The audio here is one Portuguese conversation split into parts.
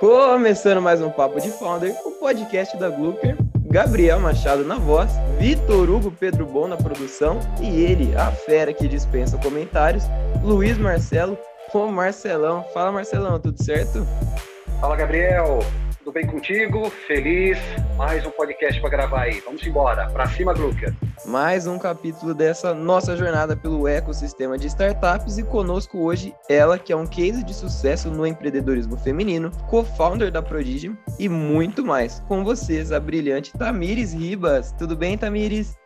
Começando mais um Papo de Founder, o podcast da Glooker. Gabriel Machado na voz, Vitor Hugo Pedro Bom na produção e ele, a fera que dispensa comentários, Luiz Marcelo, o Marcelão. Fala Marcelão, tudo certo? Fala Gabriel, tudo bem contigo? Feliz? Mais um podcast para gravar aí. Vamos embora. Para cima, Glooker. Mais um capítulo dessa nossa jornada pelo ecossistema de startups e conosco hoje ela, que é um case de sucesso no empreendedorismo feminino, co-founder da Prodigium e muito mais. Com vocês, a brilhante Tamires Ribas. Tudo bem, Tamires?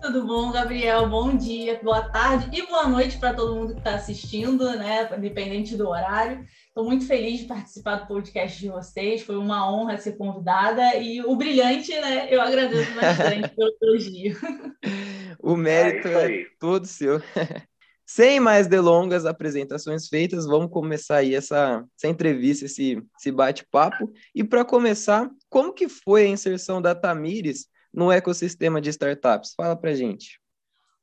Tudo bom, Gabriel? Bom dia, boa tarde e boa noite para todo mundo que está assistindo, né? Independente do horário. Estou muito feliz de participar do podcast de vocês. Foi uma honra ser convidada e o brilhante, né? Eu agradeço bastante pelo elogio. O mérito é, é todo seu. Sem mais delongas, apresentações feitas, vamos começar aí essa, essa entrevista, esse, esse bate-papo. E para começar, como que foi a inserção da Tamires no ecossistema de startups? Fala para gente.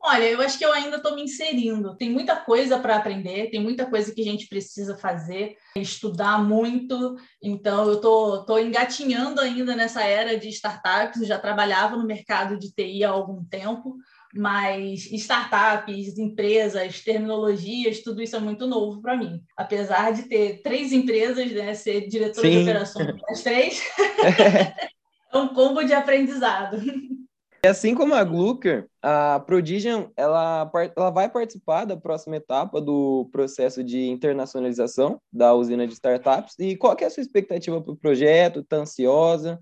Olha, eu acho que eu ainda estou me inserindo. Tem muita coisa para aprender, tem muita coisa que a gente precisa fazer, estudar muito. Então, eu estou tô, tô engatinhando ainda nessa era de startups. Eu já trabalhava no mercado de TI há algum tempo, mas startups, empresas, terminologias, tudo isso é muito novo para mim. Apesar de ter três empresas, né, ser diretora Sim. de operações das três, é um combo de aprendizado. Assim como a Glucker, a Prodigion ela, ela vai participar da próxima etapa do processo de internacionalização da usina de startups. E qual é a sua expectativa para o projeto? Está ansiosa?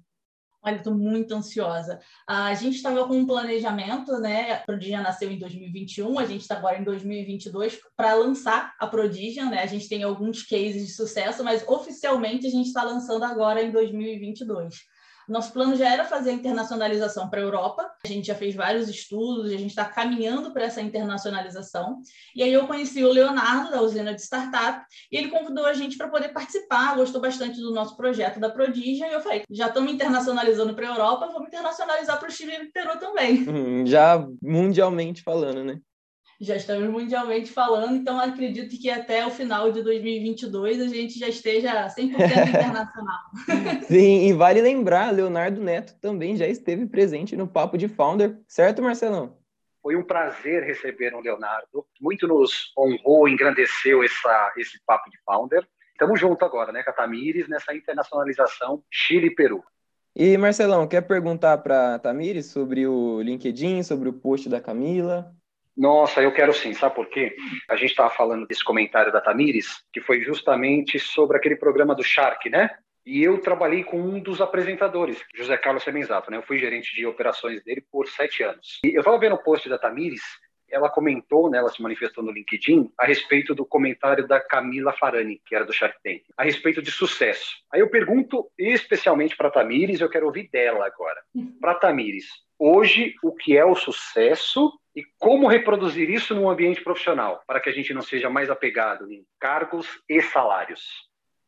Olha, estou muito ansiosa. A gente estava com um planejamento, né? A Prodigion nasceu em 2021, a gente está agora em 2022 para lançar a Prodigion, né? A gente tem alguns cases de sucesso, mas oficialmente a gente está lançando agora em 2022. Nosso plano já era fazer a internacionalização para a Europa. A gente já fez vários estudos, a gente está caminhando para essa internacionalização. E aí eu conheci o Leonardo, da usina de startup, e ele convidou a gente para poder participar, gostou bastante do nosso projeto da Prodigia, e eu falei, já estamos internacionalizando para a Europa, vamos internacionalizar para o Chile e Peru também. Hum, já mundialmente falando, né? Já estamos mundialmente falando, então acredito que até o final de 2022 a gente já esteja 100% internacional. Sim, e vale lembrar, Leonardo Neto também já esteve presente no Papo de Founder, certo, Marcelão? Foi um prazer receber o Leonardo, muito nos honrou, engrandeceu essa, esse Papo de Founder. Estamos juntos agora, né, Catamires, nessa internacionalização Chile e Peru. E Marcelão, quer perguntar para a Tamires sobre o LinkedIn, sobre o post da Camila? Nossa, eu quero sim, sabe por quê? A gente estava falando desse comentário da Tamires, que foi justamente sobre aquele programa do Shark, né? E eu trabalhei com um dos apresentadores, José Carlos Semenzato, né? Eu fui gerente de operações dele por sete anos. E eu estava vendo o post da Tamires, ela comentou, né, ela se manifestou no LinkedIn, a respeito do comentário da Camila Farani, que era do Shark Tank, a respeito de sucesso. Aí eu pergunto especialmente para Tamires, eu quero ouvir dela agora. Para Tamires, hoje o que é o sucesso e como reproduzir isso no ambiente profissional, para que a gente não seja mais apegado em cargos e salários?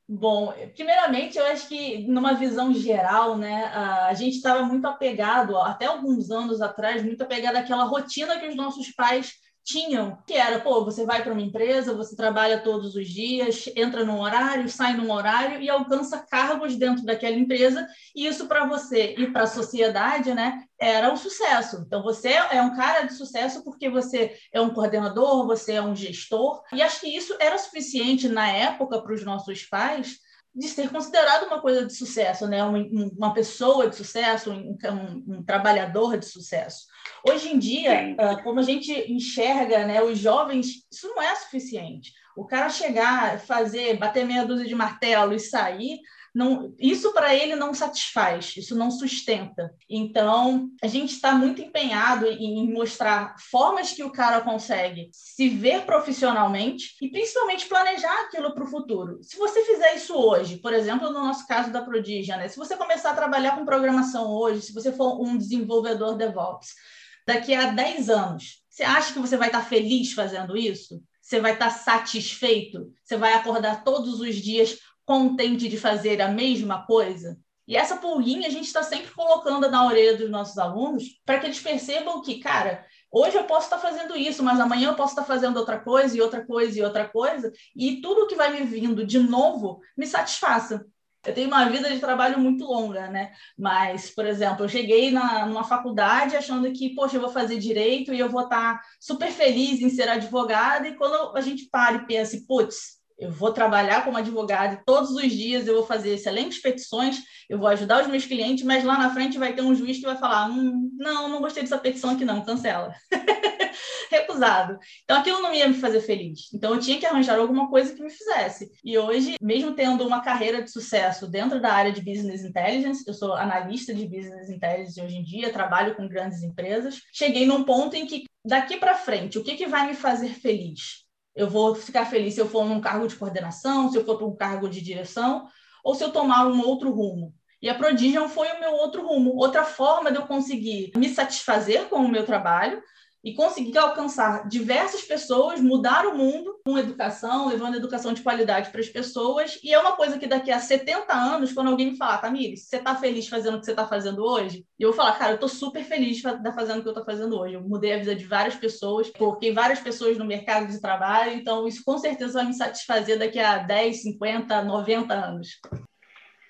Bom, primeiramente, eu acho que numa visão geral, né, a gente estava muito apegado, até alguns anos atrás, muito apegado àquela rotina que os nossos pais tinham, que era, pô, você vai para uma empresa, você trabalha todos os dias, entra num horário, sai num horário e alcança cargos dentro daquela empresa, e isso para você e para a sociedade, né, era um sucesso. Então você é um cara de sucesso porque você é um coordenador, você é um gestor, e acho que isso era suficiente na época para os nossos pais de ser considerado uma coisa de sucesso, né? uma, uma pessoa de sucesso, um, um, um trabalhador de sucesso. Hoje em dia, uh, como a gente enxerga né, os jovens, isso não é suficiente. O cara chegar, fazer, bater meia dúzia de martelo e sair, não, isso para ele não satisfaz, isso não sustenta. Então, a gente está muito empenhado em mostrar formas que o cara consegue se ver profissionalmente e principalmente planejar aquilo para o futuro. Se você fizer isso hoje, por exemplo, no nosso caso da Prodigia, né? se você começar a trabalhar com programação hoje, se você for um desenvolvedor DevOps, daqui a 10 anos, você acha que você vai estar feliz fazendo isso? Você vai estar satisfeito? Você vai acordar todos os dias contente de fazer a mesma coisa? E essa pulguinha a gente está sempre colocando na orelha dos nossos alunos para que eles percebam que, cara, hoje eu posso estar fazendo isso, mas amanhã eu posso estar fazendo outra coisa e outra coisa e outra coisa, e tudo que vai me vindo de novo me satisfaça. Eu tenho uma vida de trabalho muito longa, né? Mas, por exemplo, eu cheguei na, numa faculdade achando que, poxa, eu vou fazer direito e eu vou estar super feliz em ser advogada, e quando a gente para e pensa, putz, eu vou trabalhar como advogado e todos os dias eu vou fazer excelentes petições, eu vou ajudar os meus clientes, mas lá na frente vai ter um juiz que vai falar: hum, não, não gostei dessa petição aqui, não, cancela. Recusado. Então aquilo não ia me fazer feliz. Então eu tinha que arranjar alguma coisa que me fizesse. E hoje, mesmo tendo uma carreira de sucesso dentro da área de business intelligence, eu sou analista de business intelligence hoje em dia, trabalho com grandes empresas, cheguei num ponto em que daqui para frente, o que, que vai me fazer feliz? Eu vou ficar feliz se eu for num cargo de coordenação, se eu for para um cargo de direção, ou se eu tomar um outro rumo. E a Prodigion foi o meu outro rumo, outra forma de eu conseguir me satisfazer com o meu trabalho, e conseguir alcançar diversas pessoas, mudar o mundo com educação, levando educação de qualidade para as pessoas. E é uma coisa que daqui a 70 anos, quando alguém me falar, Tamires, você está feliz fazendo o que você está fazendo hoje? E eu vou falar, cara, eu estou super feliz fazendo o que eu estou fazendo hoje. Eu mudei a vida de várias pessoas, coloquei várias pessoas no mercado de trabalho, então isso com certeza vai me satisfazer daqui a 10, 50, 90 anos.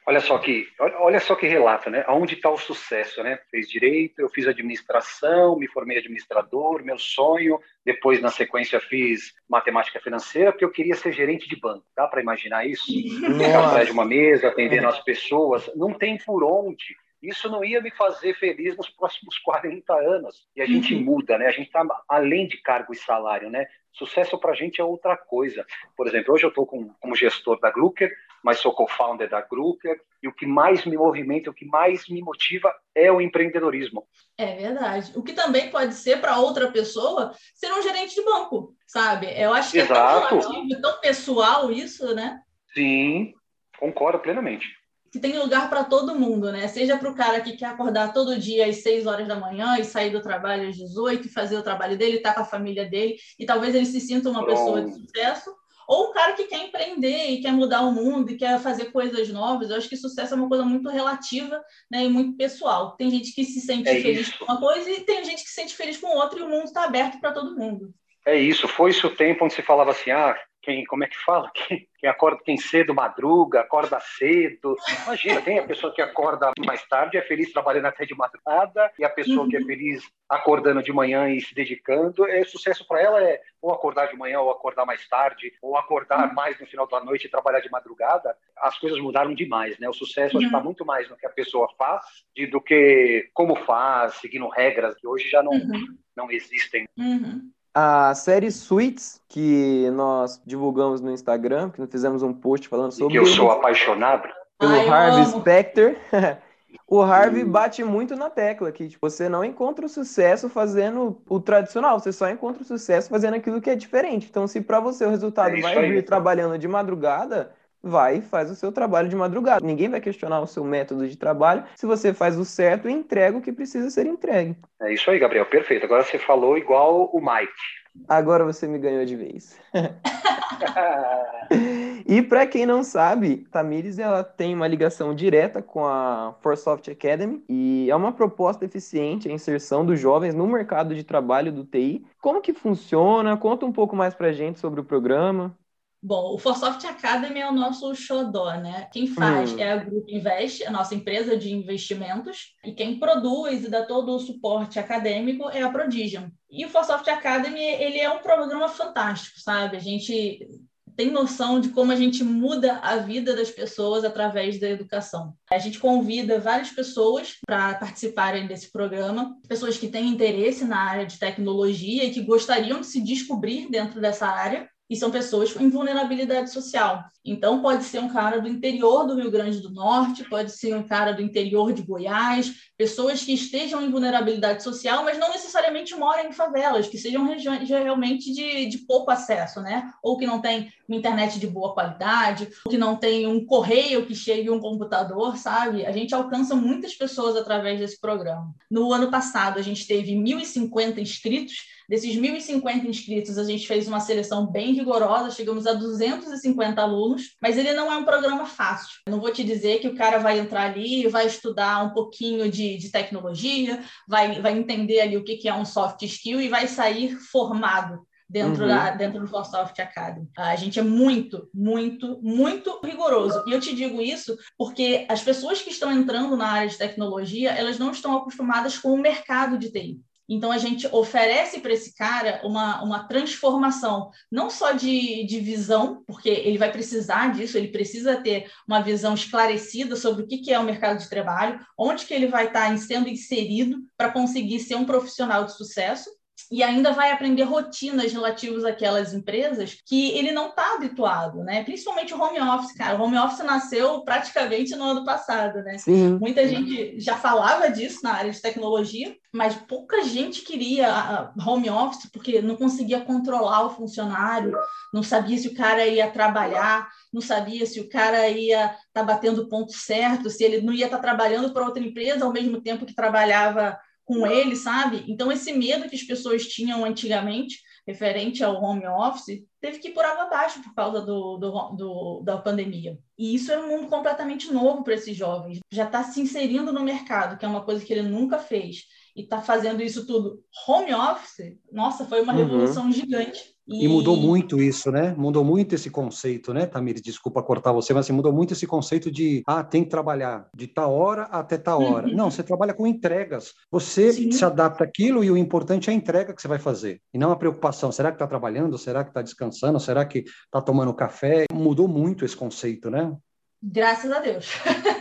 Olha só que, olha só que relato, né? Aonde está o sucesso, né? Fez direito, eu fiz administração, me formei administrador, meu sonho. Depois, na sequência, fiz matemática financeira, porque eu queria ser gerente de banco. Dá para imaginar isso? Ficar atrás de uma mesa, atendendo as pessoas. Não tem por onde isso não ia me fazer feliz nos próximos 40 anos. E a gente uhum. muda, né? A gente está além de cargo e salário, né? Sucesso para a gente é outra coisa. Por exemplo, hoje eu estou como gestor da Glucker, mas sou co-founder da Grucker, e o que mais me movimenta, o que mais me motiva é o empreendedorismo. É verdade. O que também pode ser para outra pessoa ser um gerente de banco, sabe? Eu acho que Exato. é tão relativo, tão pessoal isso, né? Sim, concordo plenamente. Que tem lugar para todo mundo, né? Seja para o cara que quer acordar todo dia às 6 horas da manhã e sair do trabalho às 18 e fazer o trabalho dele, estar tá com a família dele, e talvez ele se sinta uma Pronto. pessoa de sucesso, ou o cara que quer empreender e quer mudar o mundo e quer fazer coisas novas. Eu acho que sucesso é uma coisa muito relativa né, e muito pessoal. Tem gente que se sente é feliz isso. com uma coisa e tem gente que se sente feliz com outra e o mundo está aberto para todo mundo. É isso. Foi isso o tempo onde se falava assim, ah, quem, como é que fala? Quem, quem acorda, quem cedo madruga, acorda cedo. Imagina, tem a pessoa que acorda mais tarde, é feliz trabalhando até de madrugada, e a pessoa uhum. que é uhum. feliz acordando de manhã e se dedicando. É, sucesso para ela é ou acordar de manhã, ou acordar mais tarde, ou acordar uhum. mais no final da noite e trabalhar de madrugada. As coisas mudaram demais, né? O sucesso uhum. está muito mais no que a pessoa faz de, do que como faz, seguindo regras que hoje já não, uhum. não existem. Uhum. A série Suits, que nós divulgamos no Instagram, que nós fizemos um post falando sobre. E que eu sou apaixonado. Pelo Ai, Harvey Specter. o Harvey bate muito na tecla que tipo, você não encontra o sucesso fazendo o tradicional, você só encontra o sucesso fazendo aquilo que é diferente. Então, se para você o resultado é vai vir trabalhando de madrugada, vai e faz o seu trabalho de madrugada. Ninguém vai questionar o seu método de trabalho se você faz o certo e entrega o que precisa ser entregue. É isso aí, Gabriel, perfeito. Agora você falou igual o Mike. Agora você me ganhou de vez. e para quem não sabe, Tamires ela tem uma ligação direta com a Forsoft Academy e é uma proposta eficiente a inserção dos jovens no mercado de trabalho do TI. Como que funciona? Conta um pouco mais para gente sobre o programa. Bom, o Forsoft Academy é o nosso xodó, né? Quem faz hum. é a Grupo Invest, a nossa empresa de investimentos, e quem produz e dá todo o suporte acadêmico é a Prodigion. E o Forsoft Academy, ele é um programa fantástico, sabe? A gente tem noção de como a gente muda a vida das pessoas através da educação. A gente convida várias pessoas para participarem desse programa, pessoas que têm interesse na área de tecnologia e que gostariam de se descobrir dentro dessa área e são pessoas com vulnerabilidade social. Então, pode ser um cara do interior do Rio Grande do Norte, pode ser um cara do interior de Goiás, pessoas que estejam em vulnerabilidade social, mas não necessariamente moram em favelas, que sejam regiões realmente de, de pouco acesso, né? Ou que não tem uma internet de boa qualidade, ou que não tem um correio que chegue um computador, sabe? A gente alcança muitas pessoas através desse programa. No ano passado, a gente teve 1.050 inscritos Desses 1.050 inscritos, a gente fez uma seleção bem rigorosa, chegamos a 250 alunos, mas ele não é um programa fácil. Eu não vou te dizer que o cara vai entrar ali e vai estudar um pouquinho de, de tecnologia, vai, vai entender ali o que, que é um soft skill e vai sair formado dentro, uhum. da, dentro do ForSoft Academy. A gente é muito, muito, muito rigoroso. E eu te digo isso porque as pessoas que estão entrando na área de tecnologia, elas não estão acostumadas com o mercado de TI. Então, a gente oferece para esse cara uma, uma transformação, não só de, de visão, porque ele vai precisar disso, ele precisa ter uma visão esclarecida sobre o que, que é o mercado de trabalho, onde que ele vai estar sendo inserido para conseguir ser um profissional de sucesso, e ainda vai aprender rotinas relativas àquelas empresas que ele não está habituado, né? Principalmente o home office, cara. O home office nasceu praticamente no ano passado, né? Sim. Muita gente já falava disso na área de tecnologia, mas pouca gente queria home office porque não conseguia controlar o funcionário, não sabia se o cara ia trabalhar, não sabia se o cara ia estar tá batendo o ponto certo, se ele não ia estar tá trabalhando para outra empresa ao mesmo tempo que trabalhava com ele, sabe? Então, esse medo que as pessoas tinham antigamente, referente ao home office, teve que ir por água abaixo por causa do, do, do, da pandemia. E isso é um mundo completamente novo para esses jovens. Já está se inserindo no mercado, que é uma coisa que ele nunca fez e está fazendo isso tudo home office, nossa, foi uma uhum. revolução gigante. E... e... mudou muito isso, né? Mudou muito esse conceito, né, Tamir? Desculpa cortar você, mas assim, mudou muito esse conceito de, ah, tem que trabalhar de tal hora até tal hora. Uhum. Não, você trabalha com entregas. Você Sim. se adapta àquilo e o importante é a entrega que você vai fazer. E não a preocupação, será que está trabalhando? Será que está descansando? Será que está tomando café? Mudou muito esse conceito, né? Graças a Deus.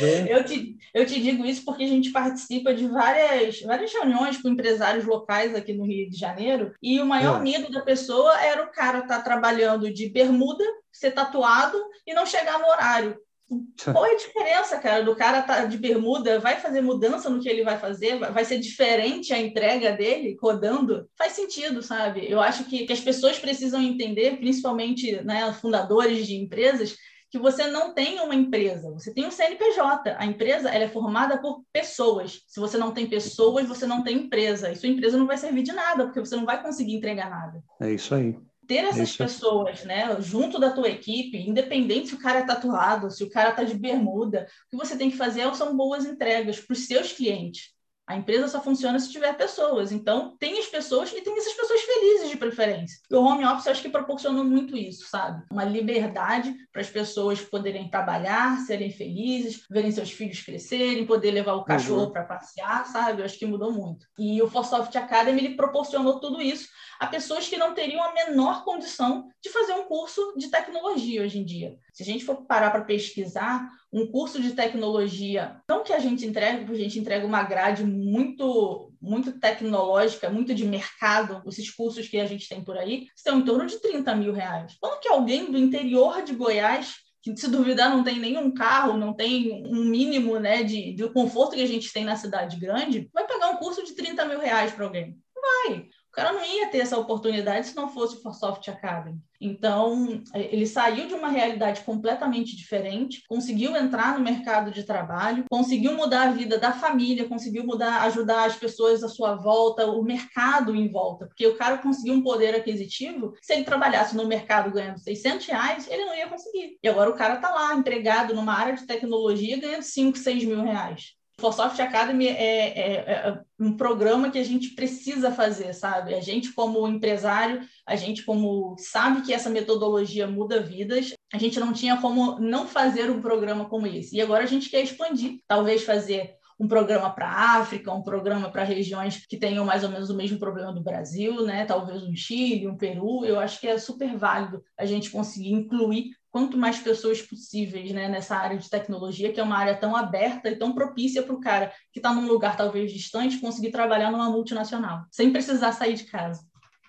É. Eu, te, eu te digo isso porque a gente participa de várias, várias reuniões com empresários locais aqui no Rio de Janeiro, e o maior é. medo da pessoa era o cara estar tá trabalhando de bermuda, ser tatuado e não chegar no horário. Qual é a diferença, cara, do cara tá de bermuda, vai fazer mudança no que ele vai fazer, vai ser diferente a entrega dele rodando? Faz sentido, sabe? Eu acho que, que as pessoas precisam entender, principalmente né, fundadores de empresas, que você não tem uma empresa, você tem um CNPJ. A empresa ela é formada por pessoas. Se você não tem pessoas, você não tem empresa. E sua empresa não vai servir de nada, porque você não vai conseguir entregar nada. É isso aí. Ter essas isso. pessoas, né, junto da tua equipe, independente se o cara é tatuado, se o cara está de bermuda, o que você tem que fazer são boas entregas para os seus clientes. A empresa só funciona se tiver pessoas. Então, tem as pessoas e tem essas pessoas felizes de preferência. E o home office acho que proporcionou muito isso, sabe? Uma liberdade para as pessoas poderem trabalhar, serem felizes, verem seus filhos crescerem, poder levar o cachorro uhum. para passear, sabe? Eu acho que mudou muito. E o ForSoft Academy ele proporcionou tudo isso a pessoas que não teriam a menor condição de fazer um curso de tecnologia hoje em dia. Se a gente for parar para pesquisar, um curso de tecnologia, não que a gente entregue, porque a gente entrega uma grade muito muito tecnológica, muito de mercado, esses cursos que a gente tem por aí, estão em torno de 30 mil reais. Quando que alguém do interior de Goiás que se duvidar não tem nenhum carro, não tem um mínimo né, de, de conforto que a gente tem na cidade grande, vai pagar um curso de 30 mil reais para alguém? Vai. O cara não ia ter essa oportunidade se não fosse o ForSoft Academy. Então, ele saiu de uma realidade completamente diferente, conseguiu entrar no mercado de trabalho, conseguiu mudar a vida da família, conseguiu mudar, ajudar as pessoas à sua volta, o mercado em volta, porque o cara conseguiu um poder aquisitivo. Se ele trabalhasse no mercado ganhando 600 reais, ele não ia conseguir. E agora o cara está lá, empregado numa área de tecnologia, ganhando 5, 6 mil reais. ForSoft Academy é, é, é, um programa que a gente precisa fazer, sabe? A gente, como empresário, a gente, como sabe que essa metodologia muda vidas, a gente não tinha como não fazer um programa como esse. E agora a gente quer expandir, talvez fazer um programa para a África, um programa para regiões que tenham mais ou menos o mesmo problema do Brasil, né? Talvez um Chile, um Peru. Eu acho que é super válido a gente conseguir incluir quanto mais pessoas possíveis né, nessa área de tecnologia, que é uma área tão aberta e tão propícia para o cara que está num lugar talvez distante conseguir trabalhar numa multinacional, sem precisar sair de casa.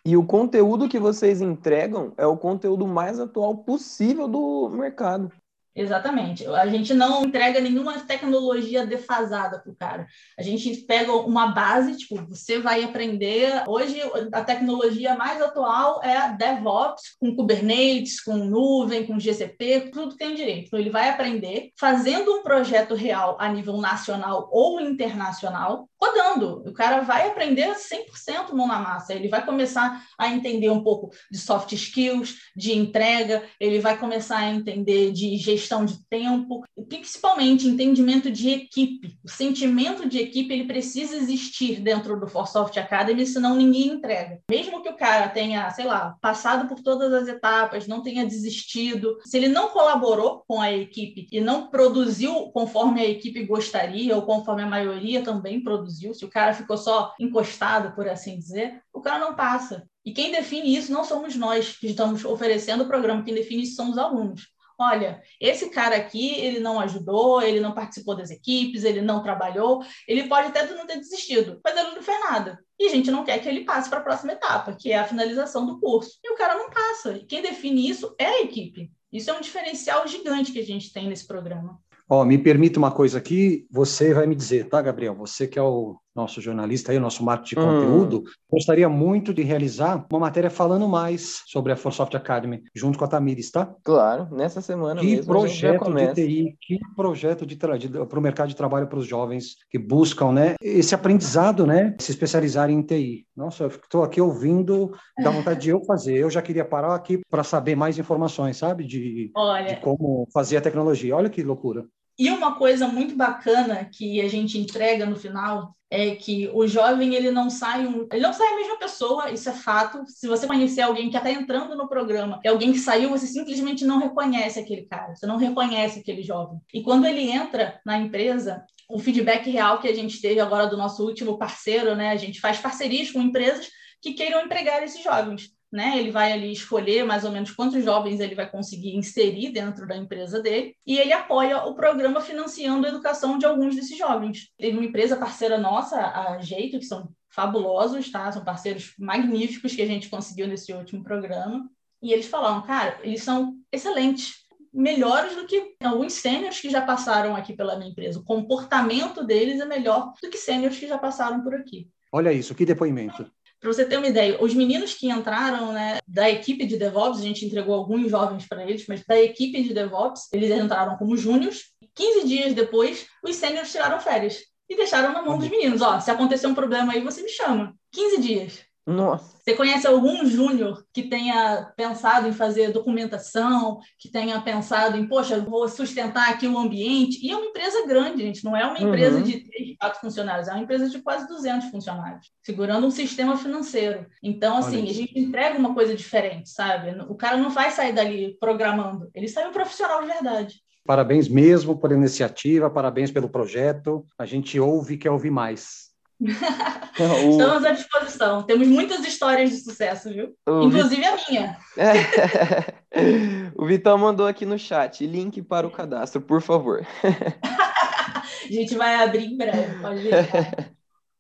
E o conteúdo que vocês entregam é o conteúdo mais atual possível do mercado. Exatamente. A gente não entrega nenhuma tecnologia defasada para o cara. A gente pega uma base, tipo, você vai aprender. Hoje, a tecnologia mais atual é a DevOps, com Kubernetes, com nuvem, com GCP, tudo tem direito. Então, ele vai aprender fazendo um projeto real a nível nacional ou internacional, rodando. O cara vai aprender 100% mão na massa. Ele vai começar a entender um pouco de soft skills, de entrega, ele vai começar a entender de gestão gestão de tempo, principalmente entendimento de equipe. O sentimento de equipe ele precisa existir dentro do ForSoft Academy, senão ninguém entrega. Mesmo que o cara tenha, sei lá, passado por todas as etapas, não tenha desistido, se ele não colaborou com a equipe e não produziu conforme a equipe gostaria ou conforme a maioria também produziu, se o cara ficou só encostado, por assim dizer, o cara não passa. E quem define isso não somos nós que estamos oferecendo o programa, quem define isso são os alunos. Olha, esse cara aqui, ele não ajudou, ele não participou das equipes, ele não trabalhou, ele pode até não ter desistido, mas ele não fez nada. E a gente não quer que ele passe para a próxima etapa, que é a finalização do curso. E o cara não passa. E quem define isso é a equipe. Isso é um diferencial gigante que a gente tem nesse programa. Ó, me permita uma coisa aqui, você vai me dizer, tá, Gabriel? Você que é o nosso jornalista aí, o nosso marketing de hum. conteúdo, gostaria muito de realizar uma matéria falando mais sobre a ForSoft Academy, junto com a Tamires, tá? Claro, nessa semana que mesmo. Projeto de TI, que projeto de para o mercado de trabalho para os jovens que buscam, né, esse aprendizado, né, se especializarem em TI. Nossa, eu estou aqui ouvindo, dá vontade de eu fazer. Eu já queria parar aqui para saber mais informações, sabe, de, Olha... de como fazer a tecnologia. Olha que loucura. E uma coisa muito bacana que a gente entrega no final é que o jovem ele não sai um, ele não sai a mesma pessoa, isso é fato. Se você conhecer alguém que está entrando no programa, é alguém que saiu, você simplesmente não reconhece aquele cara, você não reconhece aquele jovem. E quando ele entra na empresa, o feedback real que a gente teve agora do nosso último parceiro, né? A gente faz parcerias com empresas que queiram empregar esses jovens né? Ele vai ali escolher mais ou menos quantos jovens ele vai conseguir inserir dentro da empresa dele e ele apoia o programa financiando a educação de alguns desses jovens. Teve uma empresa parceira nossa, a Jeito, que são fabulosos, tá? São parceiros magníficos que a gente conseguiu nesse último programa. E eles falaram, cara, eles são excelentes, melhores do que alguns sêniores que já passaram aqui pela minha empresa. O comportamento deles é melhor do que sêniores que já passaram por aqui. Olha isso, que depoimento. Para você ter uma ideia, os meninos que entraram né, da equipe de DevOps, a gente entregou alguns jovens para eles, mas da equipe de DevOps, eles entraram como júniors. 15 dias depois, os sêniores tiraram férias e deixaram na mão dos meninos. Ó, se acontecer um problema aí, você me chama. 15 dias. Nossa. Você conhece algum júnior que tenha pensado em fazer documentação, que tenha pensado em, poxa, vou sustentar aqui o ambiente? E é uma empresa grande, gente, não é uma empresa uhum. de três, quatro funcionários, é uma empresa de quase 200 funcionários, segurando um sistema financeiro. Então, assim, a gente entrega uma coisa diferente, sabe? O cara não vai sair dali programando, ele sai um profissional de verdade. Parabéns mesmo pela iniciativa, parabéns pelo projeto. A gente ouve e quer ouvir mais. Estamos à disposição. Temos muitas histórias de sucesso, viu? O Inclusive a minha. o Vitão mandou aqui no chat link para o cadastro, por favor. a gente vai abrir em breve, pode ver.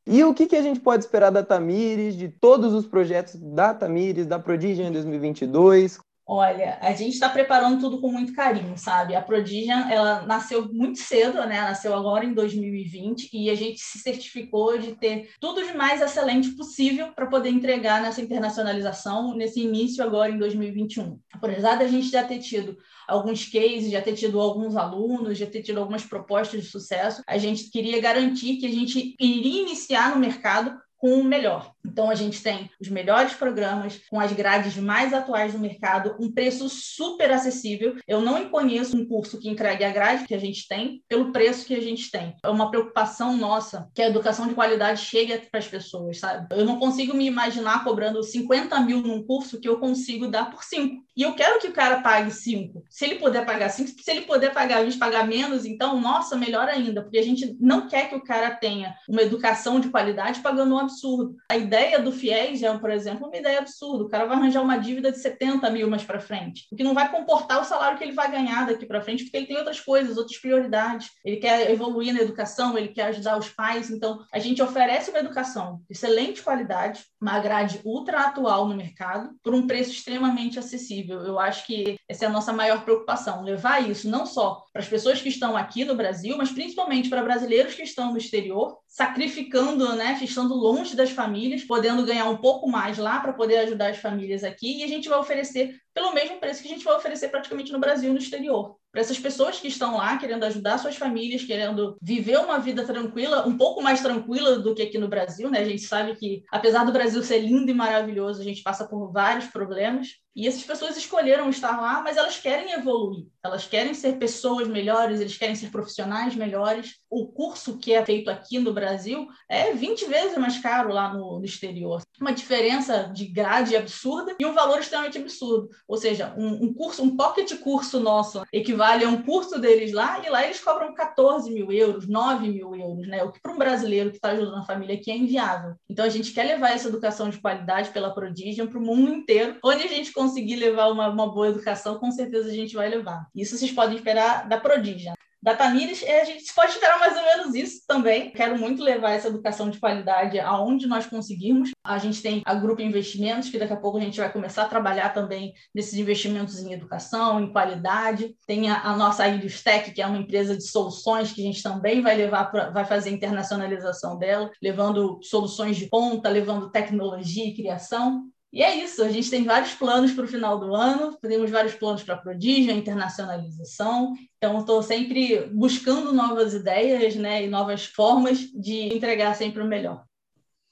E o que, que a gente pode esperar da Tamires, de todos os projetos da Tamires, da Prodigy em 2022? Olha, a gente está preparando tudo com muito carinho, sabe? A Prodigian, ela nasceu muito cedo, né? Nasceu agora em 2020 e a gente se certificou de ter tudo de mais excelente possível para poder entregar nessa internacionalização nesse início agora em 2021. Apesar da gente já ter tido alguns cases, já ter tido alguns alunos, já ter tido algumas propostas de sucesso, a gente queria garantir que a gente iria iniciar no mercado com o melhor. Então, a gente tem os melhores programas, com as grades mais atuais do mercado, um preço super acessível. Eu não conheço um curso que entregue a grade que a gente tem pelo preço que a gente tem. É uma preocupação nossa que a educação de qualidade chegue para as pessoas, sabe? Eu não consigo me imaginar cobrando 50 mil num curso que eu consigo dar por 5. E eu quero que o cara pague 5. Se ele puder pagar 5, se ele puder pagar 20, pagar menos, então, nossa, melhor ainda, porque a gente não quer que o cara tenha uma educação de qualidade pagando um absurdo. A ideia do FIES é, por exemplo, uma ideia absurda. O cara vai arranjar uma dívida de 70 mil mais para frente, o que não vai comportar o salário que ele vai ganhar daqui para frente, porque ele tem outras coisas, outras prioridades. Ele quer evoluir na educação, ele quer ajudar os pais. Então, a gente oferece uma educação de excelente qualidade, uma grade ultra atual no mercado, por um preço extremamente acessível. Eu acho que essa é a nossa maior preocupação, levar isso não só para as pessoas que estão aqui no Brasil, mas principalmente para brasileiros que estão no exterior, sacrificando, né, estando longe das famílias, podendo ganhar um pouco mais lá para poder ajudar as famílias aqui, e a gente vai oferecer pelo mesmo preço que a gente vai oferecer praticamente no Brasil e no exterior. Para essas pessoas que estão lá querendo ajudar suas famílias, querendo viver uma vida tranquila, um pouco mais tranquila do que aqui no Brasil, né? A gente sabe que, apesar do Brasil ser lindo e maravilhoso, a gente passa por vários problemas. E essas pessoas escolheram estar lá, mas elas querem evoluir, elas querem ser pessoas melhores, eles querem ser profissionais melhores. O curso que é feito aqui no Brasil é 20 vezes mais caro lá no, no exterior. Uma diferença de grade absurda e um valor extremamente absurdo. Ou seja, um, um curso, um pocket curso nosso equivale a um curso deles lá, e lá eles cobram 14 mil euros, 9 mil euros, né? O que para um brasileiro que está ajudando a família aqui é inviável. Então a gente quer levar essa educação de qualidade pela Prodigium para o mundo inteiro. Onde a gente conseguir levar uma, uma boa educação, com certeza a gente vai levar. Isso vocês podem esperar da Prodigium da Tamires, é, a gente pode esperar mais ou menos isso também. Quero muito levar essa educação de qualidade aonde nós conseguirmos. A gente tem a Grupo Investimentos, que daqui a pouco a gente vai começar a trabalhar também nesses investimentos em educação, em qualidade. Tem a, a nossa Ilius Tech, que é uma empresa de soluções que a gente também vai levar, pra, vai fazer a internacionalização dela, levando soluções de ponta, levando tecnologia e criação. E é isso, a gente tem vários planos para o final do ano, temos vários planos para a Prodígio, internacionalização. Então, estou sempre buscando novas ideias né, e novas formas de entregar sempre o melhor.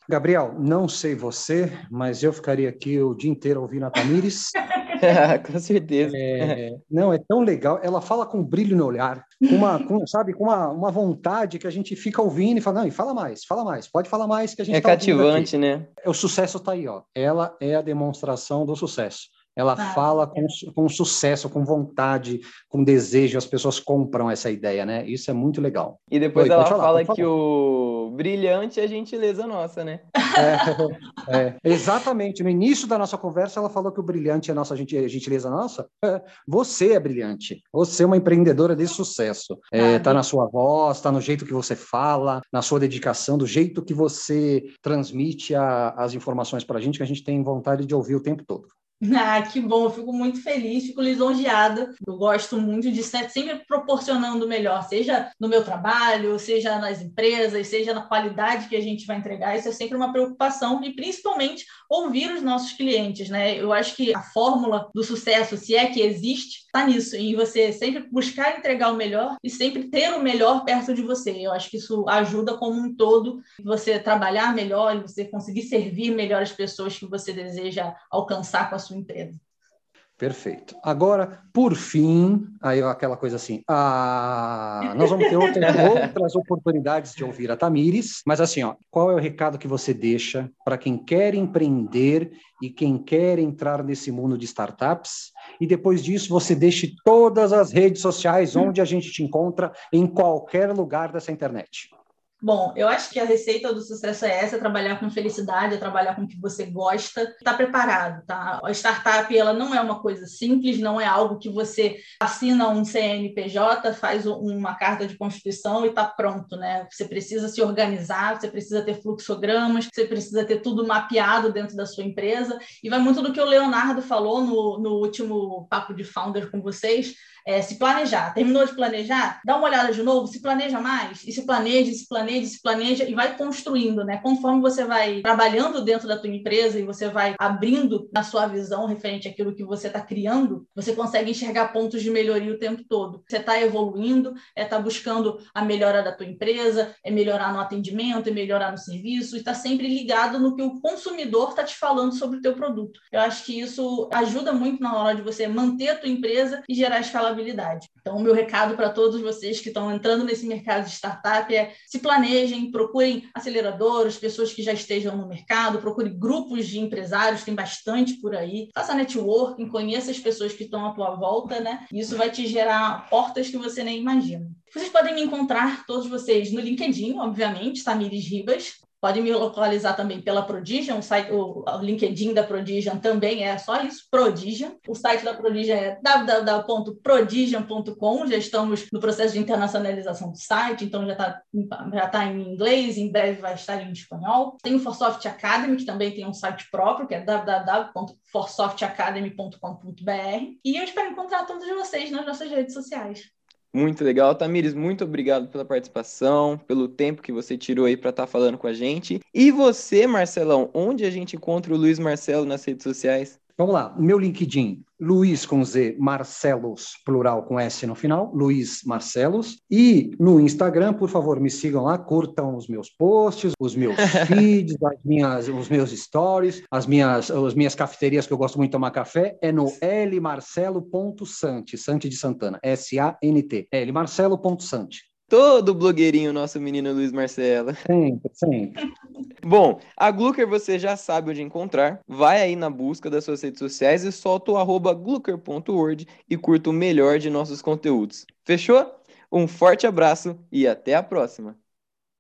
Gabriel, não sei você, mas eu ficaria aqui o dia inteiro ouvindo a Tamires. com certeza. É, não, é tão legal. Ela fala com brilho no olhar, com uma, com, sabe, com uma, uma vontade que a gente fica ouvindo e fala, não, e fala mais, fala mais, pode falar mais que a gente É tá cativante, né? O sucesso está aí, ó. Ela é a demonstração do sucesso. Ela ah, fala com, com sucesso, com vontade, com desejo, as pessoas compram essa ideia, né? Isso é muito legal. E depois Oi, ela falar, fala que o brilhante é gentileza nossa, né? É, é, exatamente. No início da nossa conversa, ela falou que o brilhante é nossa gentileza nossa. É, você é brilhante. Você é uma empreendedora de sucesso. É, tá na sua voz, tá no jeito que você fala, na sua dedicação, do jeito que você transmite a, as informações para a gente, que a gente tem vontade de ouvir o tempo todo. Ah, que bom, eu fico muito feliz, fico lisonjeada. Eu gosto muito de estar sempre proporcionando o melhor, seja no meu trabalho, seja nas empresas, seja na qualidade que a gente vai entregar. Isso é sempre uma preocupação e principalmente ouvir os nossos clientes, né? Eu acho que a fórmula do sucesso, se é que existe, está nisso, em você sempre buscar entregar o melhor e sempre ter o melhor perto de você. Eu acho que isso ajuda como um todo você trabalhar melhor você conseguir servir melhor as pessoas que você deseja alcançar com a sua empresa. Perfeito. Agora, por fim, aí aquela coisa assim, ah, nós vamos ter outras, outras oportunidades de ouvir a Tamires, mas assim, ó, qual é o recado que você deixa para quem quer empreender e quem quer entrar nesse mundo de startups? E depois disso, você deixe todas as redes sociais onde a gente te encontra em qualquer lugar dessa internet. Bom, eu acho que a receita do sucesso é essa, é trabalhar com felicidade, é trabalhar com o que você gosta, está preparado, tá? A startup, ela não é uma coisa simples, não é algo que você assina um CNPJ, faz uma carta de constituição e está pronto, né? Você precisa se organizar, você precisa ter fluxogramas, você precisa ter tudo mapeado dentro da sua empresa, e vai muito do que o Leonardo falou no, no último papo de founder com vocês, é, se planejar. Terminou de planejar? Dá uma olhada de novo, se planeja mais, e se planeja, se planeja, se planeja, e vai construindo, né? Conforme você vai trabalhando dentro da tua empresa e você vai abrindo na sua visão referente àquilo que você está criando, você consegue enxergar pontos de melhoria o tempo todo. Você está evoluindo, é estar tá buscando a melhora da tua empresa, é melhorar no atendimento, é melhorar no serviço, e está sempre ligado no que o consumidor está te falando sobre o teu produto. Eu acho que isso ajuda muito na hora de você manter a tua empresa e gerar escala escalabilidade. Então, o meu recado para todos vocês que estão entrando nesse mercado de startup é se planejem, procurem aceleradores, pessoas que já estejam no mercado, procure grupos de empresários, tem bastante por aí. Faça networking, conheça as pessoas que estão à tua volta, né? Isso vai te gerar portas que você nem imagina. Vocês podem me encontrar, todos vocês, no LinkedIn, obviamente, Tamires Ribas. Pode me localizar também pela Prodigion, o, site, o, LinkedIn da Prodigion também é só isso, Prodigion. O site da Prodigion é www.prodigion.com. Já estamos no processo de internacionalização do site, então já está já tá em inglês, em breve vai estar em espanhol. Tem o Forsoft Academy, que também tem um site próprio, que é www.forsoftacademy.com.br. E eu espero encontrar todos vocês nas nossas redes sociais. Muito legal. Tamires, muito obrigado pela participação, pelo tempo que você tirou aí para estar tá falando com a gente. E você, Marcelão, onde a gente encontra o Luiz Marcelo nas redes sociais? Vamos lá, meu LinkedIn, Luiz com Z, Marcelos, plural com S no final, Luiz Marcelos. E no Instagram, por favor, me sigam lá, curtam os meus posts, os meus feeds, as minhas, os meus stories, as minhas, as minhas cafeterias que eu gosto muito de tomar café, é no lmarcelo.sante, Sante de Santana, S-A-N-T, lmarcelo.sante. Todo blogueirinho, nosso menino Luiz Marcelo. Sempre, sempre. Bom, a Glucker você já sabe onde encontrar. Vai aí na busca das suas redes sociais e solta o arroba glucker.word e curta o melhor de nossos conteúdos. Fechou? Um forte abraço e até a próxima!